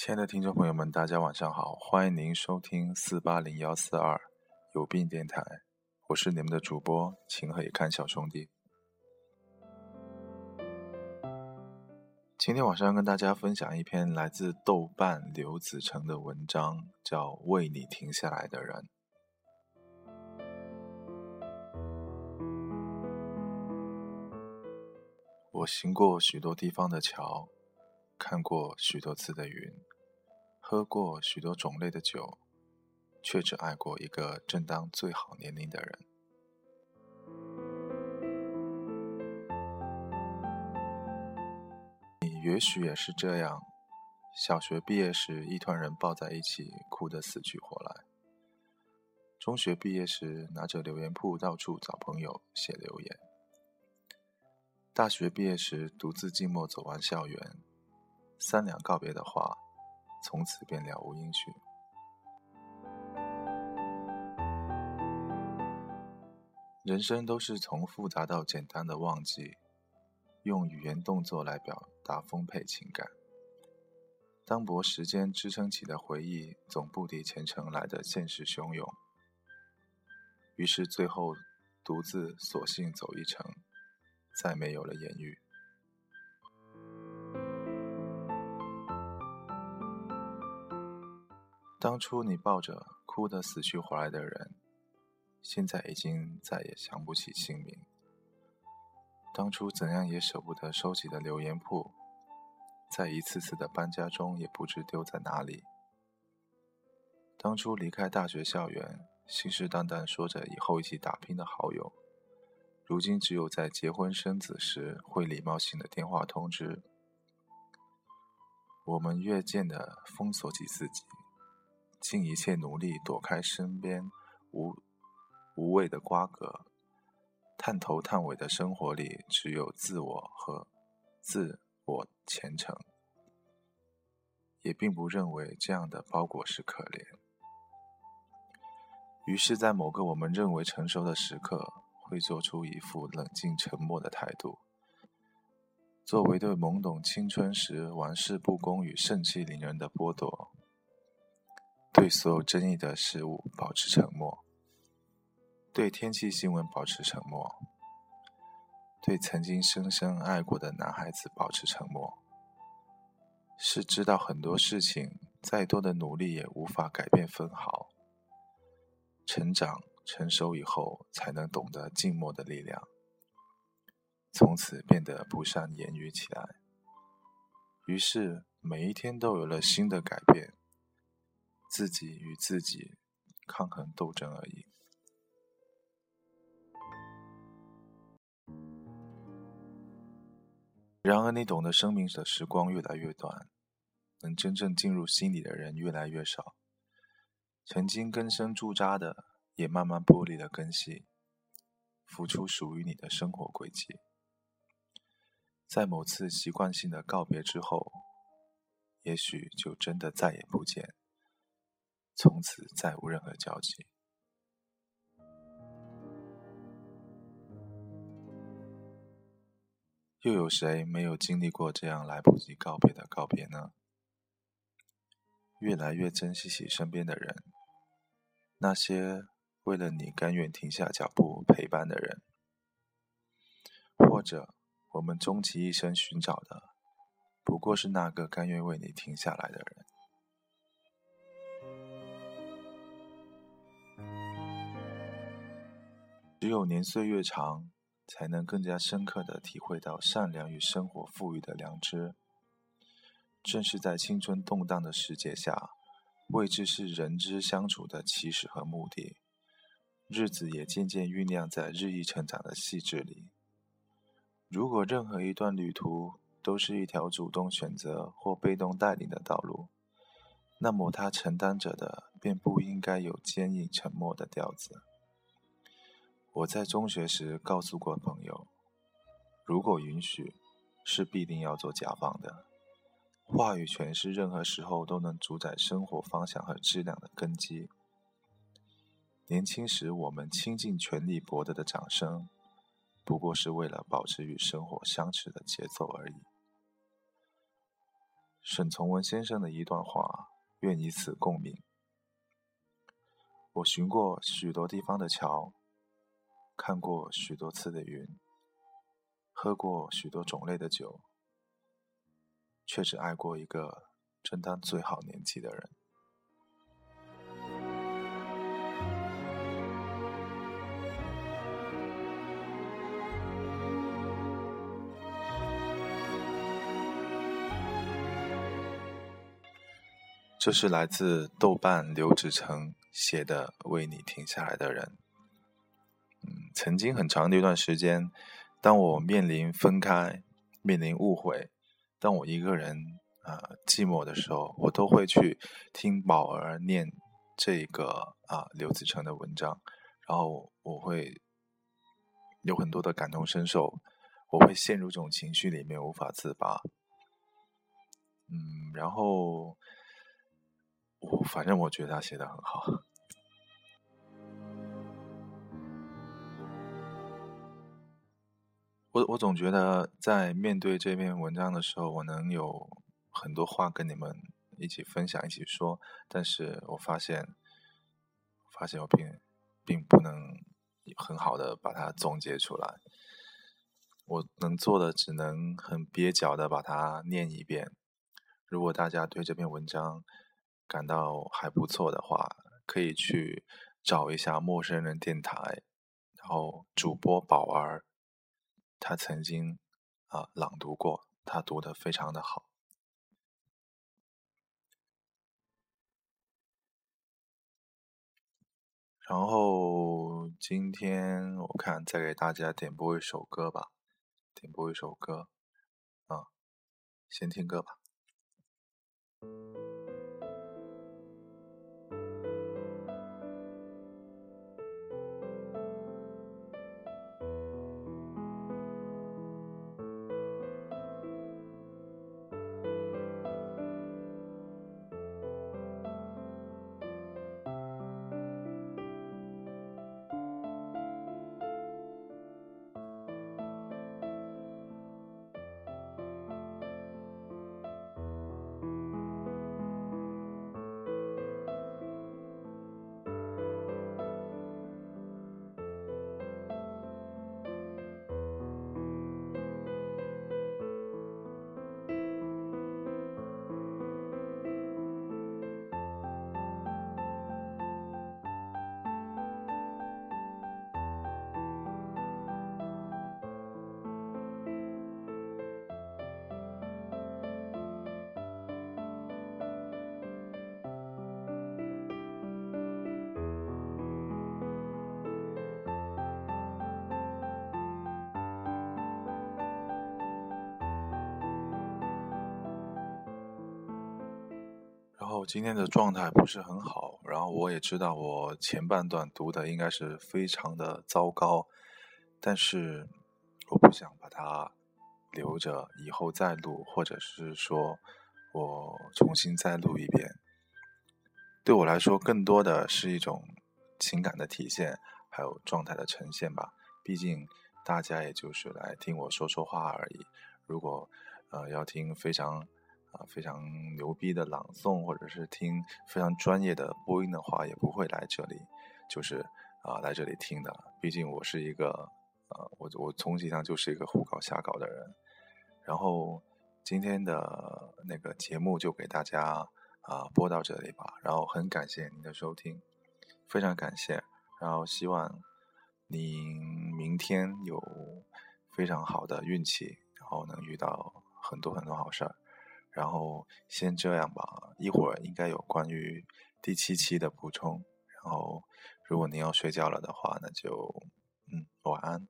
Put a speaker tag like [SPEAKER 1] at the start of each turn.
[SPEAKER 1] 亲爱的听众朋友们，大家晚上好，欢迎您收听四八零幺四二有病电台，我是你们的主播情何以堪小兄弟。今天晚上跟大家分享一篇来自豆瓣刘子成的文章，叫《为你停下来的人》。我行过许多地方的桥，看过许多次的云，喝过许多种类的酒，却只爱过一个正当最好年龄的人。你也许也是这样，小学毕业时一团人抱在一起，哭得死去活来；中学毕业时拿着留言簿到处找朋友写留言。大学毕业时，独自寂寞走完校园，三两告别的话，从此便了无音讯。人生都是从复杂到简单的忘记，用语言动作来表达丰沛情感。单薄时间支撑起的回忆，总不敌前程来的现实汹涌。于是最后，独自索性走一程。再没有了言语。当初你抱着哭得死去活来的人，现在已经再也想不起姓名。当初怎样也舍不得收起的留言簿，在一次次的搬家中也不知丢在哪里。当初离开大学校园，信誓旦旦说着以后一起打拼的好友。如今只有在结婚生子时会礼貌性的电话通知。我们越见的封锁起自己，尽一切努力躲开身边无无谓的瓜葛。探头探尾的生活里，只有自我和自我前程。也并不认为这样的包裹是可怜。于是，在某个我们认为成熟的时刻。会做出一副冷静沉默的态度，作为对懵懂青春时玩世不恭与盛气凌人的剥夺，对所有争议的事物保持沉默，对天气新闻保持沉默，对曾经深深爱过的男孩子保持沉默，是知道很多事情再多的努力也无法改变分毫，成长。成熟以后，才能懂得静默的力量。从此变得不善言语起来。于是每一天都有了新的改变，自己与自己抗衡斗争而已。然而，你懂得生命的时光越来越短，能真正进入心里的人越来越少。曾经根深驻扎的。也慢慢剥离了根系，浮出属于你的生活轨迹。在某次习惯性的告别之后，也许就真的再也不见，从此再无任何交集。又有谁没有经历过这样来不及告别的告别呢？越来越珍惜起身边的人，那些。为了你甘愿停下脚步陪伴的人，或者我们终其一生寻找的，不过是那个甘愿为你停下来的人。只有年岁越长，才能更加深刻的体会到善良与生活赋予的良知。正是在青春动荡的世界下，未知是人之相处的起始和目的。日子也渐渐酝酿在日益成长的细致里。如果任何一段旅途都是一条主动选择或被动带领的道路，那么他承担着的便不应该有坚硬沉默的调子。我在中学时告诉过朋友，如果允许，是必定要做甲方的。话语权是任何时候都能主宰生活方向和质量的根基。年轻时，我们倾尽全力博得的掌声，不过是为了保持与生活相持的节奏而已。沈从文先生的一段话，愿以此共鸣。我寻过许多地方的桥，看过许多次的云，喝过许多种类的酒，却只爱过一个正当最好年纪的人。这是来自豆瓣刘志成写的《为你停下来的人》。曾经很长的一段时间，当我面临分开、面临误会，当我一个人啊寂寞的时候，我都会去听宝儿念这个啊刘子成的文章，然后我会有很多的感同身受，我会陷入这种情绪里面无法自拔。嗯，然后。我反正我觉得他写的很好，我我总觉得在面对这篇文章的时候，我能有很多话跟你们一起分享、一起说，但是我发现，发现我并并不能很好的把它总结出来，我能做的只能很蹩脚的把它念一遍。如果大家对这篇文章，感到还不错的话，可以去找一下陌生人电台，然后主播宝儿，他曾经啊朗读过，他读的非常的好。然后今天我看再给大家点播一首歌吧，点播一首歌，啊，先听歌吧。我今天的状态不是很好，然后我也知道我前半段读的应该是非常的糟糕，但是我不想把它留着以后再录，或者是说我重新再录一遍。对我来说，更多的是一种情感的体现，还有状态的呈现吧。毕竟大家也就是来听我说说话而已。如果呃要听非常。啊，非常牛逼的朗诵，或者是听非常专业的播音的话，也不会来这里，就是啊来这里听的。毕竟我是一个，呃，我我从体上就是一个胡搞瞎搞的人。然后今天的那个节目就给大家啊播到这里吧。然后很感谢您的收听，非常感谢。然后希望您明天有非常好的运气，然后能遇到很多很多好事儿。然后先这样吧，一会儿应该有关于第七期的补充。然后，如果您要睡觉了的话，那就嗯，晚安。